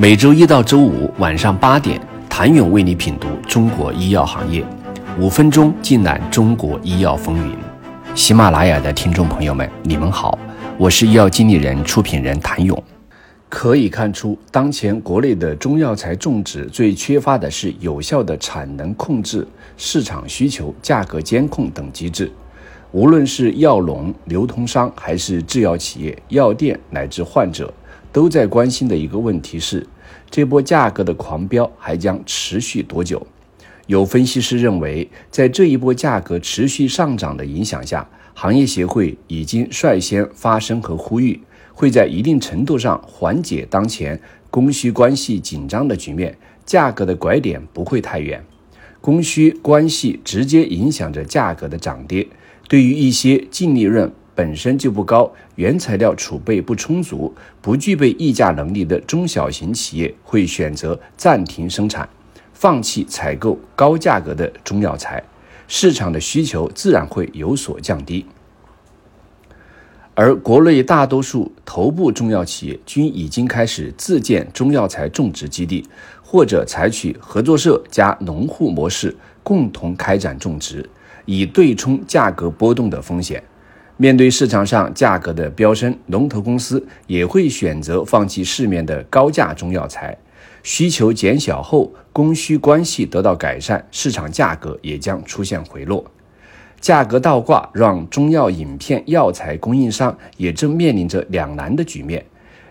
每周一到周五晚上八点，谭勇为你品读中国医药行业，五分钟尽览中国医药风云。喜马拉雅的听众朋友们，你们好，我是医药经理人、出品人谭勇。可以看出，当前国内的中药材种植最缺乏的是有效的产能控制、市场需求、价格监控等机制。无论是药农、流通商，还是制药企业、药店乃至患者。都在关心的一个问题是，这波价格的狂飙还将持续多久？有分析师认为，在这一波价格持续上涨的影响下，行业协会已经率先发声和呼吁，会在一定程度上缓解当前供需关系紧张的局面，价格的拐点不会太远。供需关系直接影响着价格的涨跌，对于一些净利润。本身就不高，原材料储备不充足，不具备议价能力的中小型企业会选择暂停生产，放弃采购高价格的中药材，市场的需求自然会有所降低。而国内大多数头部中药企业均已经开始自建中药材种植基地，或者采取合作社加农户模式，共同开展种植，以对冲价格波动的风险。面对市场上价格的飙升，龙头公司也会选择放弃市面的高价中药材。需求减小后，供需关系得到改善，市场价格也将出现回落。价格倒挂让中药饮片药材供应商也正面临着两难的局面。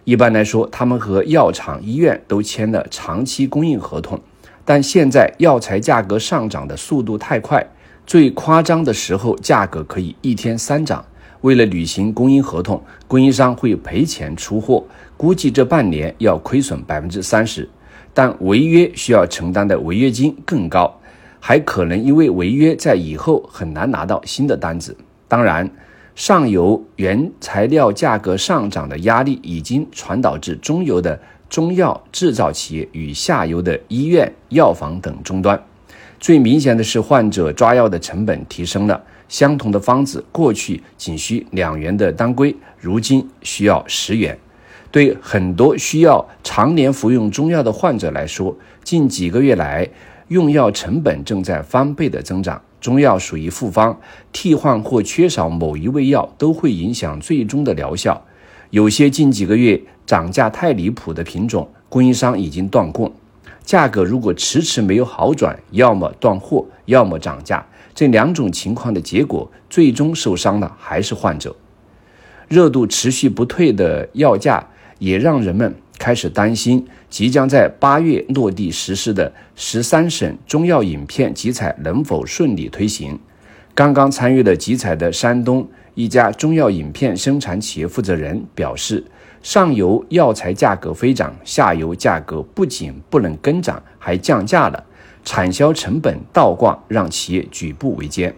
一般来说，他们和药厂、医院都签了长期供应合同，但现在药材价格上涨的速度太快，最夸张的时候，价格可以一天三涨。为了履行供应合同，供应商会赔钱出货，估计这半年要亏损百分之三十。但违约需要承担的违约金更高，还可能因为违约在以后很难拿到新的单子。当然，上游原材料价格上涨的压力已经传导至中游的中药制造企业与下游的医院、药房等终端。最明显的是，患者抓药的成本提升了。相同的方子，过去仅需两元的当归，如今需要十元。对很多需要常年服用中药的患者来说，近几个月来用药成本正在翻倍的增长。中药属于复方，替换或缺少某一味药都会影响最终的疗效。有些近几个月涨价太离谱的品种，供应商已经断供。价格如果迟迟没有好转，要么断货，要么涨价。这两种情况的结果，最终受伤的还是患者。热度持续不退的药价，也让人们开始担心即将在八月落地实施的十三省中药饮片集采能否顺利推行。刚刚参与了集采的山东一家中药饮片生产企业负责人表示，上游药材价格飞涨，下游价格不仅不能跟涨，还降价了。产销成本倒挂让企业举步维艰。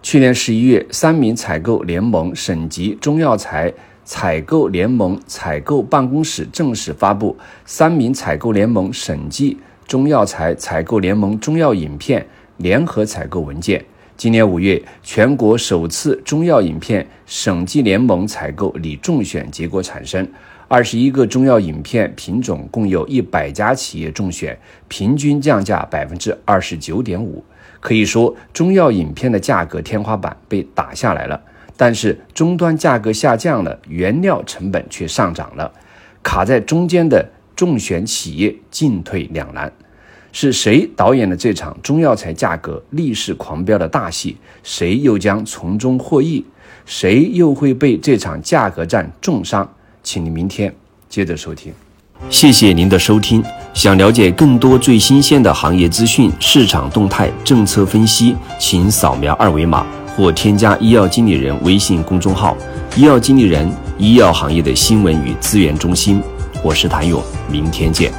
去年十一月，三明采购联盟省级中药材采购联盟采购办公室正式发布《三明采购联盟省级中药材采购联盟中药饮片联合采购文件》。今年五月，全国首次中药饮片省级联盟采购拟中选结果产生。二十一个中药饮片品种，共有一百家企业中选，平均降价百分之二十九点五。可以说，中药饮片的价格天花板被打下来了。但是，终端价格下降了，原料成本却上涨了，卡在中间的中选企业进退两难。是谁导演了这场中药材价格逆势狂飙的大戏？谁又将从中获益？谁又会被这场价格战重伤？请您明天接着收听，谢谢您的收听。想了解更多最新鲜的行业资讯、市场动态、政策分析，请扫描二维码或添加医药经理人微信公众号“医药经理人”——医药行业的新闻与资源中心。我是谭勇，明天见。